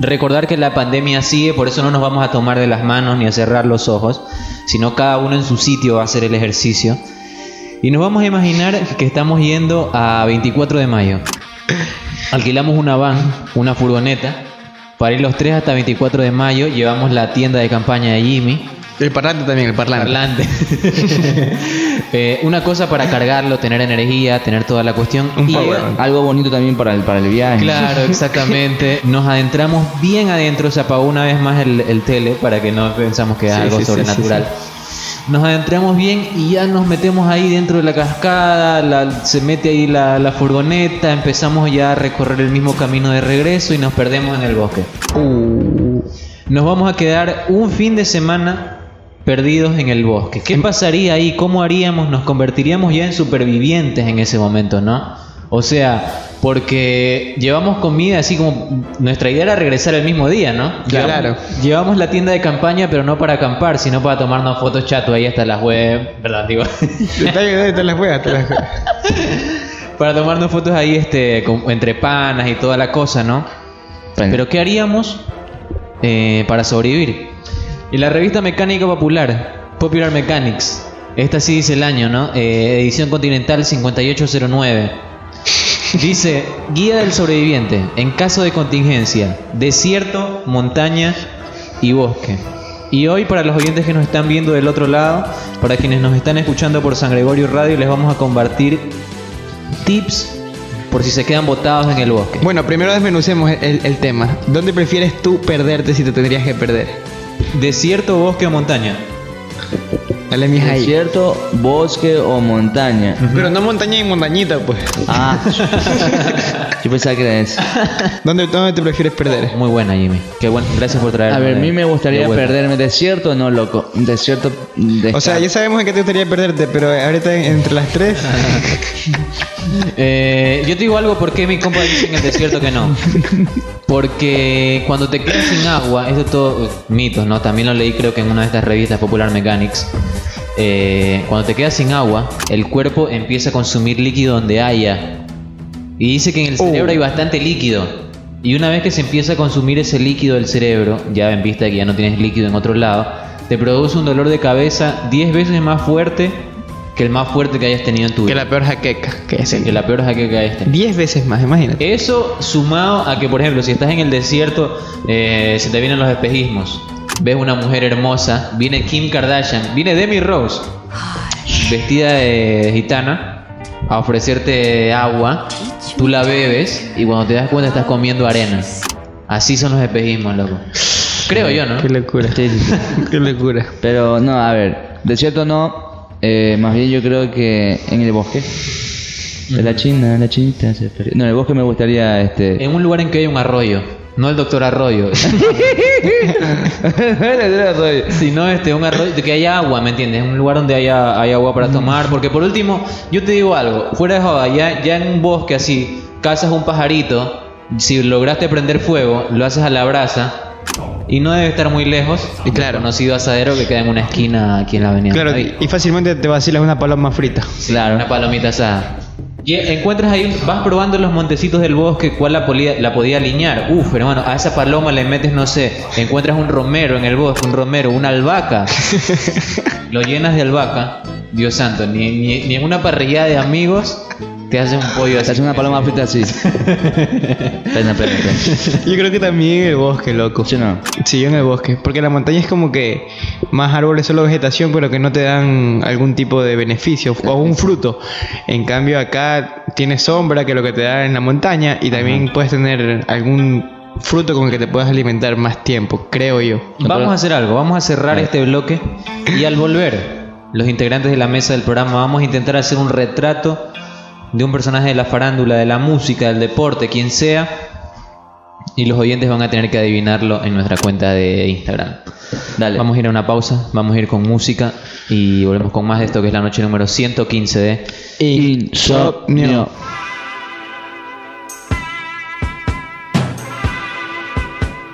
Recordar que la pandemia sigue, por eso no nos vamos a tomar de las manos ni a cerrar los ojos, sino cada uno en su sitio va a hacer el ejercicio. Y nos vamos a imaginar que estamos yendo a 24 de mayo. Alquilamos una van, una furgoneta, para ir los tres hasta 24 de mayo. Llevamos la tienda de campaña de Jimmy. El parlante también, el parlante. Parlante. Eh, una cosa para cargarlo, tener energía, tener toda la cuestión. Un Y- power. Algo bonito también para el, para el viaje. Claro, exactamente. Nos adentramos bien adentro, se apagó una vez más el, el tele para que no pensamos que es Sí, algo sí, sí, sobrenatural. Nos adentramos bien y ya nos metemos ahí dentro de la cascada, la- se mete ahí la, la furgoneta, empezamos ya a recorrer el mismo camino de regreso y nos perdemos en el bosque. Uh. Nos vamos a quedar un fin de semana perdidos en el bosque. ¿Qué pasaría ahí? ¿Cómo haríamos? Nos convertiríamos ya en supervivientes en ese momento, ¿no? O sea, porque llevamos comida así como nuestra idea era regresar el mismo día, ¿no? Claro. Llevamos, llevamos la tienda de campaña, pero no para acampar, sino para tomarnos fotos chato ahí hasta las web, ¿verdad? Digo, te las juegas, te las juegas. para tomarnos fotos ahí este entre panas y toda la cosa, ¿no? Bueno, Pero ¿qué haríamos eh, para sobrevivir? Y la revista Mecánica Popular, Popular Mechanics, esta sí dice el año, ¿no? Eh, edición continental 5809. Dice, guía del sobreviviente en caso de contingencia, desierto, montaña y bosque. Y hoy para los oyentes que nos están viendo del otro lado, para quienes nos están escuchando por San Gregorio Radio, les vamos a compartir tips por si se quedan botados en el bosque. Bueno, primero desmenucemos el, el tema. ¿Dónde prefieres tú perderte si te tendrías que perder? Desierto, bosque o montaña. Dale, mija ahí. desierto, bosque o montaña. Pero no montaña y montañita, pues. Ah, yo pensaba que era eso. ¿Dónde, dónde te prefieres perder? Muy buena, Jimmy. Qué bueno. Gracias por traer. A ver, a mí me gustaría perderme. ¿Desierto o no, loco? Desierto. de- O sea, ya sabemos en qué te gustaría perderte, pero ahorita entre las tres. Eh, yo te digo algo, ¿por qué mi compa dice en el desierto que no? Porque cuando te quedas sin agua, esto todo eh, mitos, ¿no? También lo leí creo que en una de estas revistas Popular Mechanics. Eh, cuando te quedas sin agua, el cuerpo empieza a consumir líquido donde haya. Y dice que en el cerebro Oh. hay bastante líquido. Y una vez que se empieza a consumir ese líquido del cerebro, ya en vista de que ya no tienes líquido en otro lado, te produce un dolor de cabeza 10 veces más fuerte que el más fuerte que hayas tenido en tu que vida. la peor jaqueca, que es Que el. la peor jaqueca que hayas tenido. Diez veces más, imagínate. Eso sumado a que, por ejemplo, si estás en el desierto, eh, se te vienen los espejismos. Ves una mujer hermosa, viene Kim Kardashian, viene Demi Rose, vestida de gitana, a ofrecerte agua. Tú la bebes y cuando te das cuenta estás comiendo arena. Así son los espejismos, loco. Creo yo, ¿no? Qué locura. Sí, sí, sí. Qué locura. Pero no, a ver, desierto no. Eh, más bien yo creo que en el bosque. De la China, la chinita se. No, en el bosque me gustaría este. En un lugar en que hay un arroyo, no el doctor Arroyo, sino este, un arroyo, de que haya agua, ¿me entiendes? Un lugar donde haya, hay agua para tomar, porque por último, yo te digo algo, fuera de joda, ya, ya en un bosque así, cazas un pajarito, si lograste prender fuego, lo haces a la brasa, y no debe estar muy lejos, Y claro. el conocido asadero que queda en una esquina aquí en la avenida. Claro, Ahí. y fácilmente te vacilas una paloma frita. Claro, una palomita asada. Y encuentras ahí, vas probando los montecitos del bosque, cuál la, podía- la podía alinear. Uf, hermano, a esa paloma le metes, no sé, encuentras un romero en el bosque, un romero, una albahaca. Lo llenas de albahaca, Dios santo, ni, ni, ni en una parrilla de amigos te haces un pollo así. hace una paloma frita así. pena, pena, pena. Yo creo que también en el bosque, loco. ¿Sí no? Sí, yo en el bosque. Porque la montaña es como que más árboles, solo vegetación, pero que no te dan algún tipo de beneficio o un fruto. En cambio, acá tienes sombra, que es lo que te da en la montaña, y también puedes tener algún fruto con el que te puedas alimentar más tiempo, creo yo. Vamos a hacer algo, vamos a cerrar este bloque y al volver, los integrantes de la mesa del programa vamos a intentar hacer un retrato de un personaje de la farándula, de la música, del deporte, quien sea, y los oyentes van a tener que adivinarlo en nuestra cuenta de Instagram. Dale. Vamos a ir a una pausa, vamos a ir con música y volvemos con más de esto que es la noche número 115 de Insomnio.